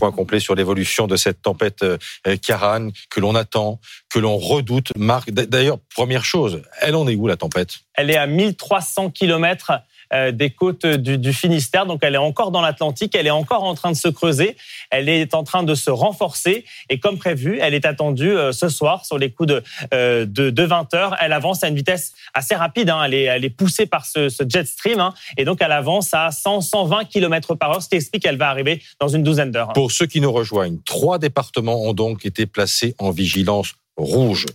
point complet sur l'évolution de cette tempête Karan que l'on attend, que l'on redoute. Marc, d'ailleurs, première chose, elle en est où la tempête? Elle est à 1300 kilomètres euh, des côtes du, Finistère. Donc elle est encore dans l'Atlantique, elle est encore en train de se creuser, elle est en train de se renforcer et comme prévu, elle est attendue euh, ce soir sur les coups de, euh, de, 20 heures. Elle avance à une vitesse assez rapide, hein. elle, est, elle est poussée par ce, jet stream hein. et donc elle avance à 100-120 km par heure, ce qui explique qu'elle va arriver dans une douzaine d'heures. Pour ceux qui nous rejoignent, trois départements ont donc été placés en vigilance rouge.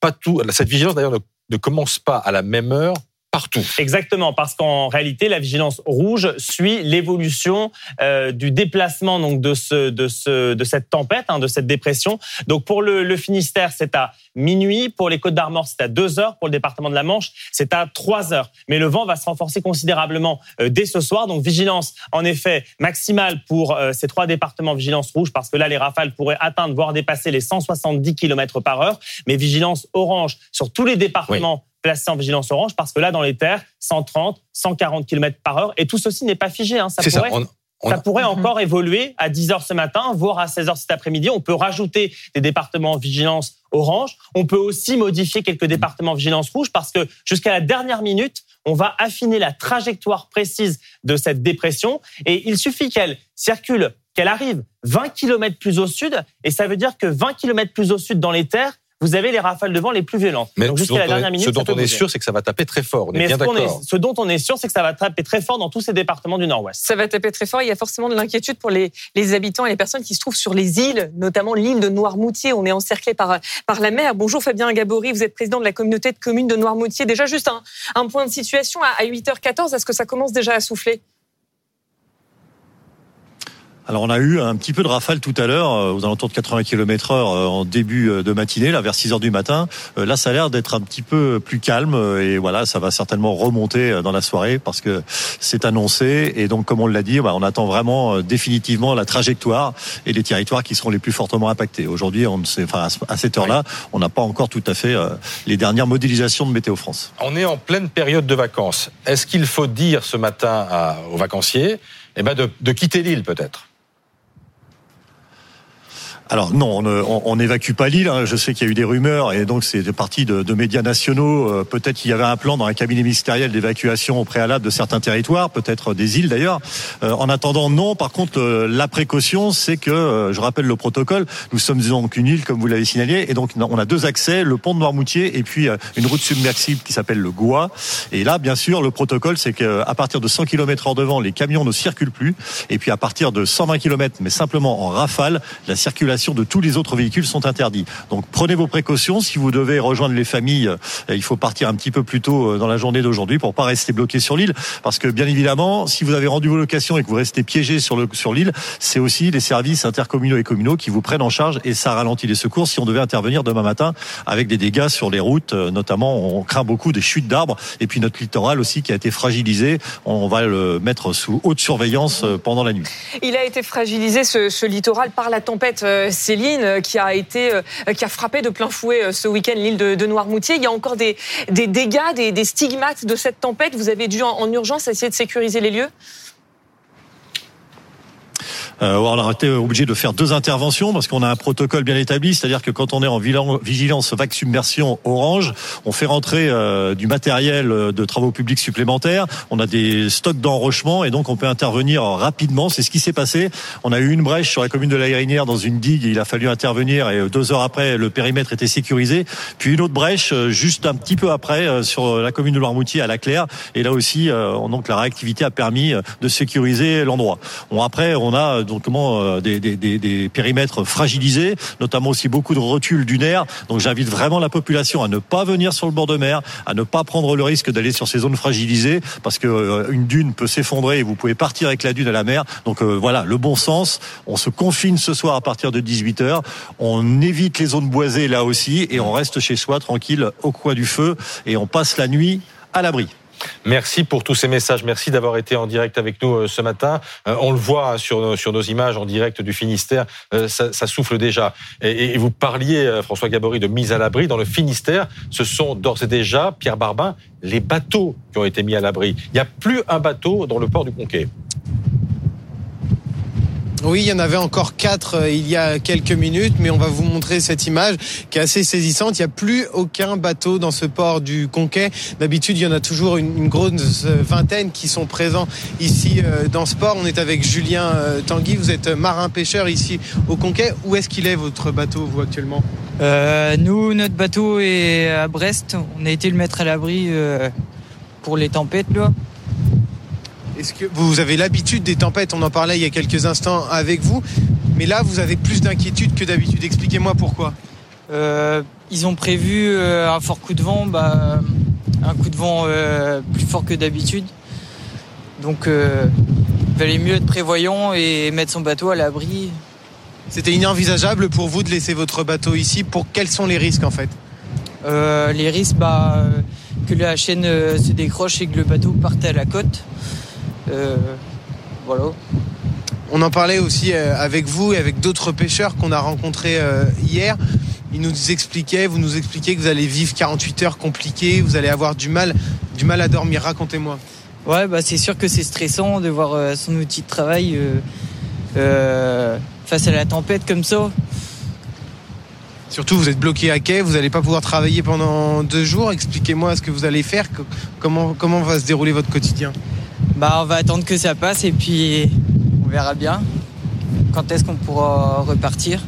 pas tout. Cette vigilance d'ailleurs ne, ne commence pas à la même heure partout. Exactement, parce qu'en réalité, la vigilance rouge suit l'évolution euh, du déplacement donc de ce de ce de cette tempête, hein, de cette dépression. Donc pour le, le Finistère, c'est à minuit. Pour les Côtes d'Armor, c'est à 2 heures. Pour le département de la Manche, c'est à 3 heures. Mais le vent va se renforcer considérablement euh, dès ce soir. Donc vigilance, en effet, maximale pour euh, ces trois départements vigilance rouge, parce que là, les rafales pourraient atteindre, voire dépasser les 170 km par heure. Mais vigilance orange sur tous les départements placé en vigilance orange parce que là, dans les terres, 130, 140 km par heure. Et tout ceci n'est pas figé. Hein. Ça pourrait, ça, pourrait mhm. encore évoluer à 10 heures ce matin, voire à 16 heures cet après-midi. On peut rajouter des départements en vigilance orange. On peut aussi modifier quelques départements en vigilance rouge parce que jusqu'à la dernière minute, on va affiner la trajectoire précise de cette dépression et il suffit qu'elle circule, qu'elle arrive 20 km plus au sud et ça veut dire que 20 km plus au sud dans les terres, vous avez les rafales de vent les plus violentes. Mais Donc jusqu'à la dernière minute, ce dont on est sûr, c'est que ça va taper très fort. On est bien d'accord. Ce dont on est sûr, c'est que ça va taper très fort dans tous ces départements du Nord-Ouest. Ça va taper très fort. Il y a forcément de l'inquiétude pour les, les, habitants et les personnes qui se trouvent sur les îles, notamment l'île de Noirmoutier. On est encerclé par, par la mer. Bonjour Fabien Gabory, vous êtes président de la communauté de communes de Noirmoutier. Déjà juste un, un point de situation à 8h14. Est-ce que ça commence déjà à souffler? Alors on a eu un petit peu de rafale tout à l'heure, euh, aux alentours de 80 km heure euh, en début euh, de matinée, là vers 6 heures du matin. Là ça a l'air d'être un petit peu plus calme et voilà, ça va certainement remonter dans la soirée parce que c'est annoncé et donc comme on l'a dit, bah, on attend vraiment définitivement la trajectoire et les territoires qui seront les plus fortement impactés. Aujourd'hui, on sait, enfin à cette heure-là, on n'a pas encore tout à fait les dernières modélisations de Météo France. On est en pleine période de vacances. Est-ce qu'il faut dire ce matin aux vacanciers eh ben de, de quitter l'île peut-être? Alors non, on n'évacue pas l'île. Hein. Je sais qu'il y a eu des rumeurs et donc c'est parti de, de, médias nationaux. Euh, peut-être qu'il y avait un plan dans un cabinet ministériel d'évacuation au préalable de certains territoires, peut-être des îles d'ailleurs. Euh, en attendant, non. Par contre, euh, la précaution, c'est que, je rappelle le protocole, nous sommes donc une île, comme vous l'avez signalé, et donc on a deux accès, le pont de Noirmoutier et puis une route submersible qui s'appelle le Goua. Et là, bien sûr, le protocole, c'est qu'à partir de 100 km heure devant, les camions ne circulent plus. Et puis à partir de 120 km, mais simplement en rafale, la circulation de tous les autres véhicules sont interdits. Donc prenez vos précautions. Si vous devez rejoindre les familles, euh, il faut partir un petit peu plus tôt euh, dans la journée d'aujourd'hui pour pas rester bloqué sur l'île. Parce que bien évidemment, si vous avez rendu vos locations et que vous restez piégé sur le sur l'île, c'est aussi les services intercommunaux et communaux qui vous prennent en charge et ça ralentit les secours si on devait intervenir demain matin avec des dégâts sur les routes. Euh, notamment, on craint beaucoup des chutes d'arbres et puis notre littoral aussi qui a été fragilisé. On va le mettre sous haute surveillance pendant la nuit. Il a été fragilisé ce littoral par la tempête Céline, euh, qui a été, euh, qui a frappé de plein fouet euh, ce week-end l'île de, Noirmoutier. Il y a encore des, des dégâts, des, stigmates de cette tempête. Vous avez dû en urgence essayer de sécuriser les lieux? On a été obligé de faire deux interventions parce qu'on a un protocole bien établi, c'est-à-dire que quand on est en vigilance vague submersion orange, on fait rentrer euh, du matériel de travaux publics supplémentaires, on a des stocks d'enrochement et donc on peut intervenir rapidement. C'est ce qui s'est passé. On a eu une brèche sur la commune de la Hérinière dans une digue, il a fallu intervenir et deux heures après le périmètre était sécurisé. Puis une autre brèche euh, juste un petit peu après sur la commune de Loirmoutier à la Claire et là aussi donc la réactivité a permis de sécuriser l'endroit. Bon après on a donc comment euh, des, des, des, périmètres fragilisés, notamment aussi beaucoup de recul dunaire. Donc j'invite vraiment la population à ne pas venir sur le bord de mer, à ne pas prendre le risque d'aller sur ces zones fragilisées, parce que euh, une dune peut s'effondrer et vous pouvez partir avec la dune à la mer. Donc euh, voilà, le bon sens. On se confine ce soir à partir de 18 h On évite les zones boisées là aussi et on reste chez soi tranquille au coin du feu et on passe la nuit à l'abri. Merci pour tous ces messages. Merci d'avoir été en direct avec nous euh, ce matin. Euh, on le voit hein, sur nos, sur nos images en direct du Finistère, euh, ça, ça souffle déjà. Et, et, vous parliez, François Gabory, de mise à l'abri dans le Finistère. Ce sont d'ores et déjà, Pierre Barbin, les bateaux qui ont été mis à l'abri. Il n'y a plus un bateau dans le port du Conquet. Oui, il y en avait encore quatre euh, il y a quelques minutes, mais on va vous montrer cette image qui est assez saisissante. Il n'y a plus aucun bateau dans ce port du Conquet. D'habitude, il y en a toujours une, grosse vingtaine qui sont présents ici euh, dans ce port. On est avec Julien euh, Tanguy, vous êtes marin-pêcheur ici au Conquet. Où est-ce qu'il est votre bateau, vous, actuellement? Nous, notre bateau est à Brest. On a été le mettre à l'abri pour les tempêtes, là. Est-ce que vous avez l'habitude des tempêtes? On en parlait il y a quelques instants avec vous. Mais là, vous avez plus d'inquiétude que d'habitude. Expliquez-moi pourquoi. Euh, ils ont prévu euh, un fort coup de vent, bah, un coup de vent euh, plus fort que d'habitude. Donc, il valait mieux être prévoyant et mettre son bateau à l'abri. C'était inenvisageable pour vous de laisser votre bateau ici? Pour quels sont les risques en fait? Les risques, bah, que la chaîne se décroche et que le bateau parte à la côte. Euh, voilà. On en parlait aussi euh, avec vous et avec d'autres pêcheurs qu'on a rencontrés euh, hier. Ils nous expliquaient, vous nous expliquiez que vous allez vivre 48 heures compliquées, vous allez avoir du mal, du mal à dormir. Racontez-moi. Ouais, bah c'est sûr que c'est stressant de voir son outil de travail face à la tempête comme ça. Surtout, vous êtes bloqué à quai, vous n'allez pas pouvoir travailler pendant deux jours. Expliquez-moi ce que vous allez faire, comment, comment va se dérouler votre quotidien. Bah, on va attendre que ça passe et puis on verra bien quand est-ce qu'on pourra repartir.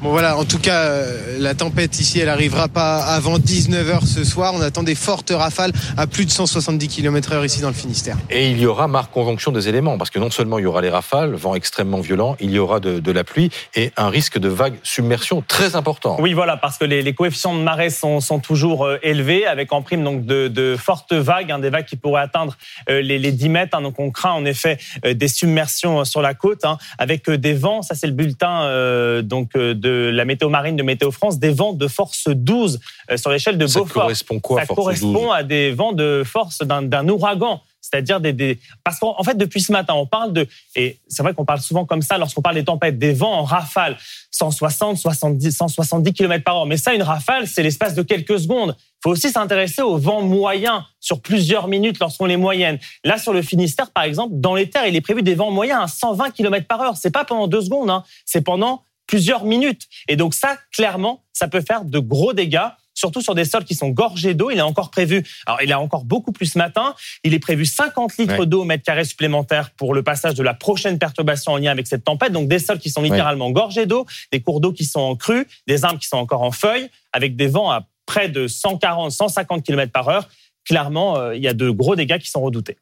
Bon voilà, en tout cas, euh, la tempête ici, elle arrivera pas avant 19h ce soir. On attend des fortes rafales à plus de 170 km heure ici dans le Finistère. Et il y aura, marque conjonction des éléments, parce que non seulement il y aura les rafales, vent extrêmement violent, il y aura de, la pluie et un risque de vague submersion très important. Oui, voilà, parce que les, coefficients de marée sont, toujours euh, élevés, avec en prime donc de, fortes vagues, hein, des vagues qui pourraient atteindre euh, les, 10 mètres. Hein. donc on craint en effet des submersions sur la côte, hein, avec des vents. Ça, c'est le bulletin donc de de la météo marine de Météo France, des vents de force 12 euh, sur l'échelle de Beaufort. Ça correspond quoi Ça correspond à des vents de force d'un ouragan c'est-à-dire des, parce qu'en fait depuis ce matin on parle de et c'est vrai qu'on parle souvent comme ça lorsqu'on parle des tempêtes des vents en rafale 160 70 170 km par heure mais ça une rafale c'est l'espace de quelques secondes il faut aussi s'intéresser aux vents moyens sur plusieurs minutes lorsqu'on les moyenne là sur le Finistère par exemple dans les terres il est prévu des vents moyens à 120 km par heure c'est pas pendant deux secondes hein. c'est pendant plusieurs minutes. Et donc ça, clairement, ça peut faire de gros dégâts surtout sur des sols qui sont gorgés d'eau. Il est encore prévu, alors il a encore beaucoup plus ce matin, il est prévu 50 litres d'eau au mètre carré supplémentaire pour le passage de la prochaine perturbation en lien avec cette tempête. Donc des sols qui sont littéralement gorgés d'eau, des cours d'eau qui sont en crue, des arbres qui sont encore en feuilles, avec des vents à près de 140, 150 km par heure. Clairement, euh, il y a de gros dégâts qui sont redoutés.